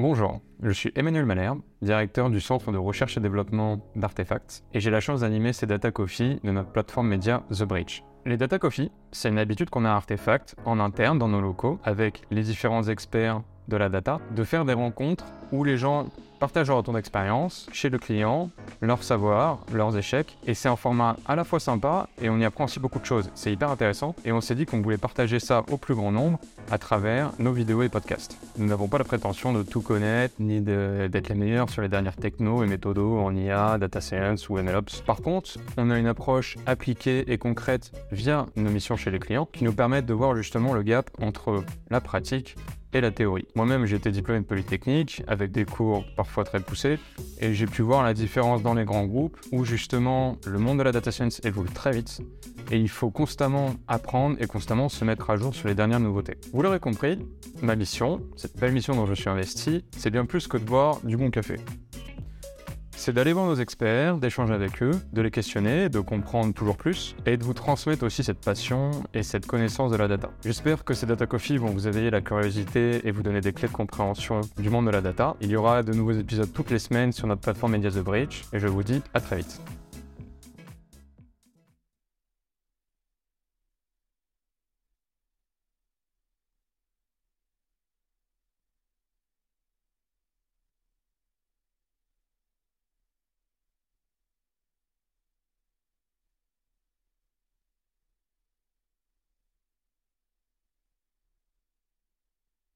Bonjour, je suis Emmanuel Malherbe, directeur du centre de recherche et développement d'Artefacts, et j'ai la chance d'animer ces Data Coffee de notre plateforme média The Bridge. Les Data Coffee, c'est une habitude qu'on a à Artefact en interne dans nos locaux avec les différents experts de la data, de faire des rencontres où les gens partagent leur retour d'expérience chez le client, leur savoir, leurs échecs. Et c'est un format à la fois sympa et on y apprend aussi beaucoup de choses. C'est hyper intéressant et on s'est dit qu'on voulait partager ça au plus grand nombre à travers nos vidéos et podcasts. Nous n'avons pas la prétention de tout connaître ni d'être les meilleurs sur les dernières technos et méthodos en IA, data science ou MLOps. Par contre, on a une approche appliquée et concrète via nos missions chez les clients qui nous permettent de voir justement le gap entre la pratique et la théorie. Moi-même, été diplômé de Polytechnique avec des cours parfois très poussés et j'ai pu voir la différence dans les grands groupes où justement le monde de la data science évolue très vite et il faut constamment apprendre et constamment se mettre à jour sur les dernières nouveautés. Vous l'aurez compris, ma mission, cette belle mission dont je suis investi, c'est bien plus que de boire du bon café c'est d'aller voir nos experts, d'échanger avec eux, de les questionner, de comprendre toujours plus et de vous transmettre aussi cette passion et cette connaissance de la data. J'espère que ces Data Coffee vont vous éveiller la curiosité et vous donner des clés de compréhension du monde de la data. Il y aura de nouveaux épisodes toutes les semaines sur notre plateforme Media The Bridge et je vous dis à très vite.